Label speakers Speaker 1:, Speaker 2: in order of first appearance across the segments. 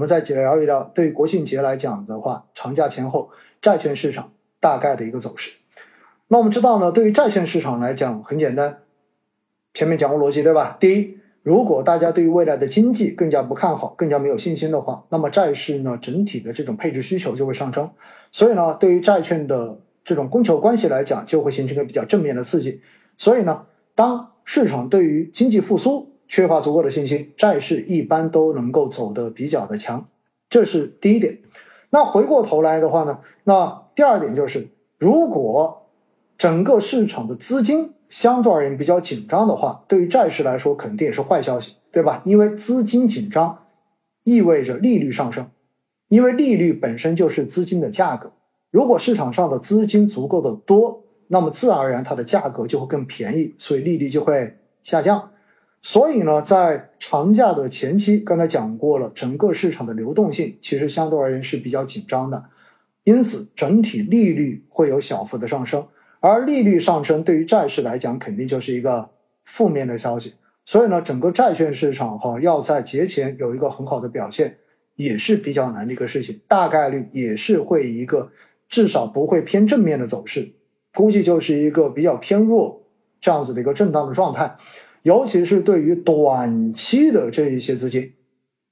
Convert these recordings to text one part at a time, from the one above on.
Speaker 1: 我们再聊一聊，对于国庆节来讲的话，长假前后债券市场大概的一个走势。那我们知道呢，对于债券市场来讲，很简单，前面讲过逻辑对吧？第一，如果大家对于未来的经济更加不看好，更加没有信心的话，那么债市呢整体的这种配置需求就会上升，所以呢，对于债券的这种供求关系来讲，就会形成一个比较正面的刺激。所以呢，当市场对于经济复苏缺乏足够的信心，债市一般都能够走得比较的强，这是第一点。那回过头来的话呢，那第二点就是，如果整个市场的资金相对而言比较紧张的话，对于债市来说肯定也是坏消息，对吧？因为资金紧张意味着利率上升，因为利率本身就是资金的价格。如果市场上的资金足够的多，那么自然而然它的价格就会更便宜，所以利率就会下降。所以呢，在长假的前期，刚才讲过了，整个市场的流动性其实相对而言是比较紧张的，因此整体利率会有小幅的上升。而利率上升对于债市来讲，肯定就是一个负面的消息。所以呢，整个债券市场哈要在节前有一个很好的表现，也是比较难的一个事情。大概率也是会一个至少不会偏正面的走势，估计就是一个比较偏弱这样子的一个震荡的状态。尤其是对于短期的这一些资金，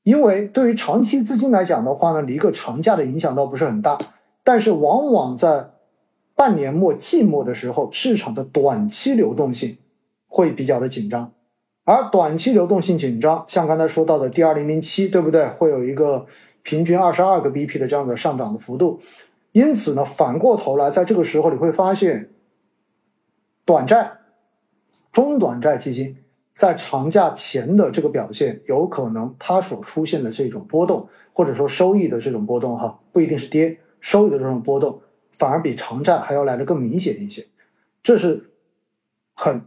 Speaker 1: 因为对于长期资金来讲的话呢，一个长假的影响倒不是很大，但是往往在。半年末季末的时候，市场的短期流动性会比较的紧张，而短期流动性紧张，像刚才说到的 D 二零零七，对不对？会有一个平均二十二个 BP 的这样的上涨的幅度，因此呢，反过头来，在这个时候你会发现，短债、中短债基金在长假前的这个表现，有可能它所出现的这种波动，或者说收益的这种波动，哈，不一定是跌，收益的这种波动。反而比长债还要来的更明显一些，这是很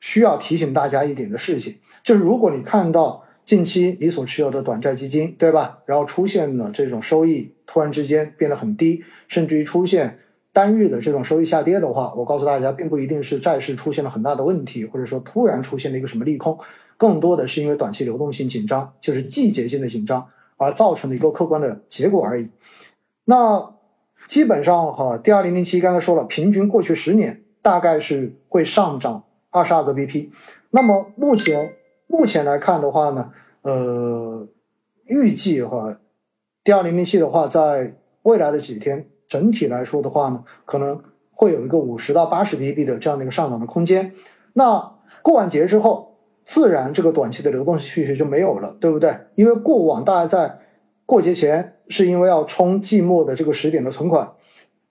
Speaker 1: 需要提醒大家一点的事情。就是如果你看到近期你所持有的短债基金，对吧？然后出现了这种收益突然之间变得很低，甚至于出现单日的这种收益下跌的话，我告诉大家，并不一定是债市出现了很大的问题，或者说突然出现了一个什么利空，更多的是因为短期流动性紧张，就是季节性的紧张而造成的一个客观的结果而已。那。基本上哈，D 二零零七刚才说了，平均过去十年大概是会上涨二十二个 BP。那么目前目前来看的话呢，呃，预计哈，D 二零零七的话，在未来的几天，整体来说的话呢，可能会有一个五十到八十 BP 的这样的一个上涨的空间。那过完节之后，自然这个短期的流动性需求就没有了，对不对？因为过往大家在过节前。是因为要冲季末的这个十点的存款，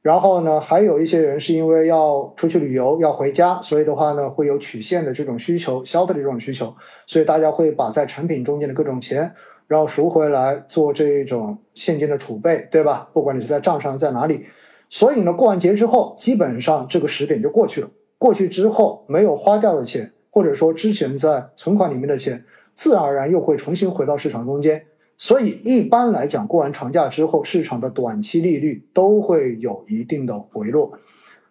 Speaker 1: 然后呢，还有一些人是因为要出去旅游要回家，所以的话呢，会有曲线的这种需求，消费的这种需求，所以大家会把在成品中间的各种钱，然后赎回来做这种现金的储备，对吧？不管你是在账上在哪里，所以呢，过完节之后，基本上这个时点就过去了。过去之后没有花掉的钱，或者说之前在存款里面的钱，自然而然又会重新回到市场中间。所以一般来讲，过完长假之后，市场的短期利率都会有一定的回落。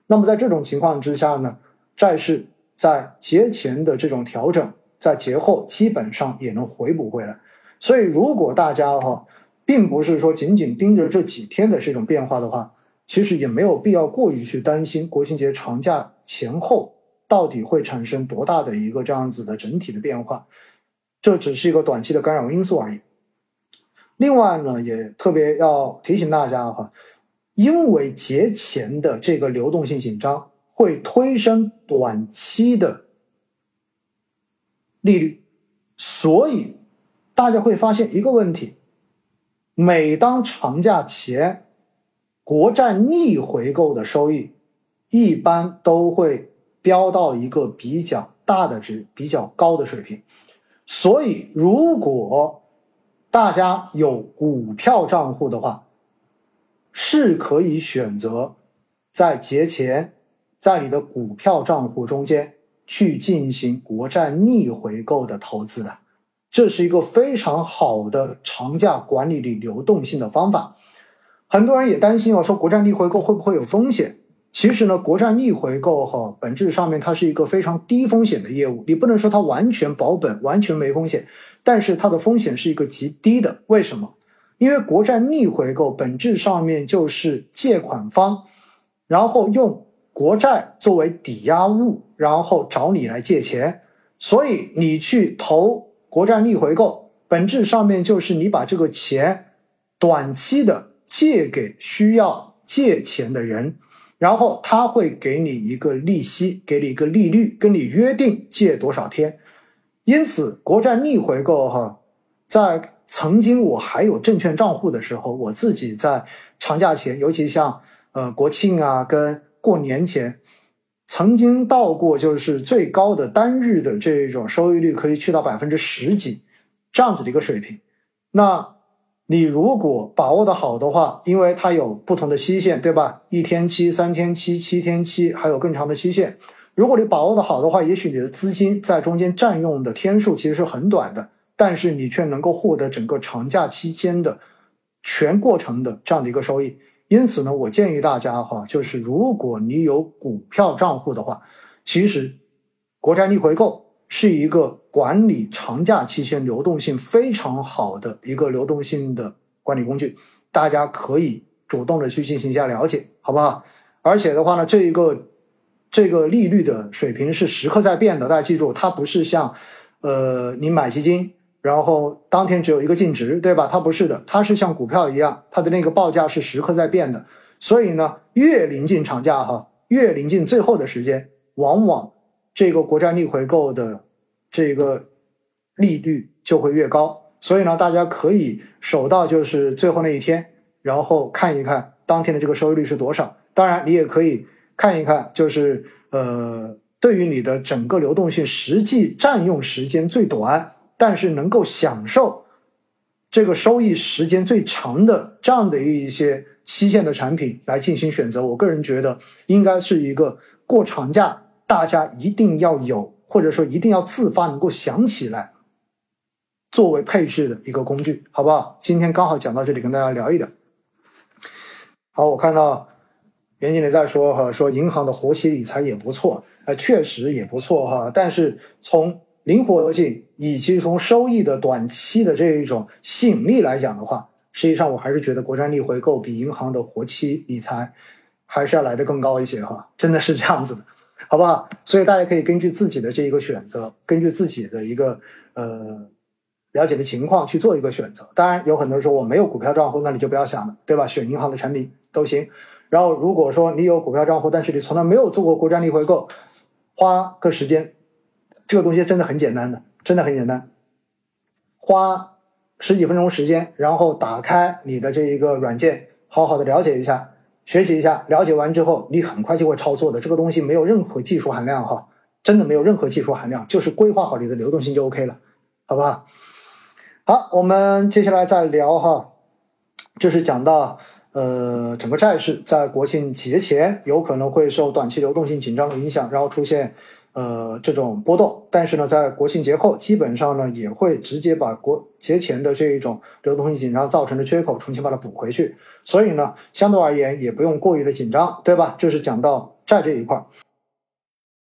Speaker 1: 那么在这种情况之下呢，债市在节前的这种调整，在节后基本上也能回补回来。所以如果大家哈，并不是说仅仅盯着这几天的这种变化的话，其实也没有必要过于去担心国庆节长假前后到底会产生多大的一个这样子的整体的变化，这只是一个短期的干扰因素而已。另外呢，也特别要提醒大家哈，因为节前的这个流动性紧张，会推升短期的利率，所以大家会发现一个问题：每当长假前，国债逆回购的收益一般都会飙到一个比较大的值、比较高的水平，所以如果大家有股票账户的话，是可以选择在节前，在你的股票账户中间去进行国债逆回购的投资的，这是一个非常好的长假管理里流动性的方法。很多人也担心啊，说国债逆回购会不会有风险？其实呢，国债逆回购哈，本质上面它是一个非常低风险的业务，你不能说它完全保本、完全没风险。但是它的风险是一个极低的，为什么？因为国债逆回购本质上面就是借款方，然后用国债作为抵押物，然后找你来借钱，所以你去投国债逆回购，本质上面就是你把这个钱短期的借给需要借钱的人。然后他会给你一个利息，给你一个利率，跟你约定借多少天。因此，国债逆回购哈，在曾经我还有证券账户的时候，我自己在长假前，尤其像呃国庆啊跟过年前，曾经到过就是最高的单日的这种收益率可以去到百分之十几这样子的一个水平。那你如果把握的好的话，因为它有不同的期限，对吧？一天期、三天期、七天期，还有更长的期限。如果你把握的好的话，也许你的资金在中间占用的天数其实是很短的，但是你却能够获得整个长假期间的全过程的这样的一个收益。因此呢，我建议大家哈，就是如果你有股票账户的话，其实国债逆回购。是一个管理长假期间流动性非常好的一个流动性的管理工具，大家可以主动的去进行一下了解，好不好？而且的话呢，这一个这个利率的水平是时刻在变的，大家记住，它不是像呃你买基金，然后当天只有一个净值，对吧？它不是的，它是像股票一样，它的那个报价是时刻在变的。所以呢，越临近长假哈，越临近最后的时间，往往。这个国债逆回购的这个利率就会越高，所以呢，大家可以守到就是最后那一天，然后看一看当天的这个收益率是多少。当然，你也可以看一看，就是呃，对于你的整个流动性实际占用时间最短，但是能够享受这个收益时间最长的这样的一些期限的产品来进行选择。我个人觉得，应该是一个过长假。大家一定要有，或者说一定要自发能够想起来，作为配置的一个工具，好不好？今天刚好讲到这里，跟大家聊一聊。好，我看到袁经理在说哈，说银行的活期理财也不错，呃，确实也不错哈。但是从灵活性以及从收益的短期的这一种吸引力来讲的话，实际上我还是觉得国债逆回购比银行的活期理财还是要来的更高一些哈，真的是这样子的。好不好？所以大家可以根据自己的这一个选择，根据自己的一个呃了解的情况去做一个选择。当然，有很多人说我没有股票账户，那你就不要想了，对吧？选银行的产品都行。然后，如果说你有股票账户，但是你从来没有做过国债逆回购，花个时间，这个东西真的很简单的，真的很简单，花十几分钟时间，然后打开你的这一个软件，好好的了解一下。学习一下，了解完之后，你很快就会操作的。这个东西没有任何技术含量哈，真的没有任何技术含量，就是规划好你的流动性就 OK 了，好不好？好，我们接下来再聊哈，就是讲到呃，整个债市在国庆节前有可能会受短期流动性紧张的影响，然后出现。呃，这种波动，但是呢，在国庆节后，基本上呢也会直接把国节前的这一种流动性紧张造成的缺口重新把它补回去，所以呢，相对而言也不用过于的紧张，对吧？就是讲到债这一块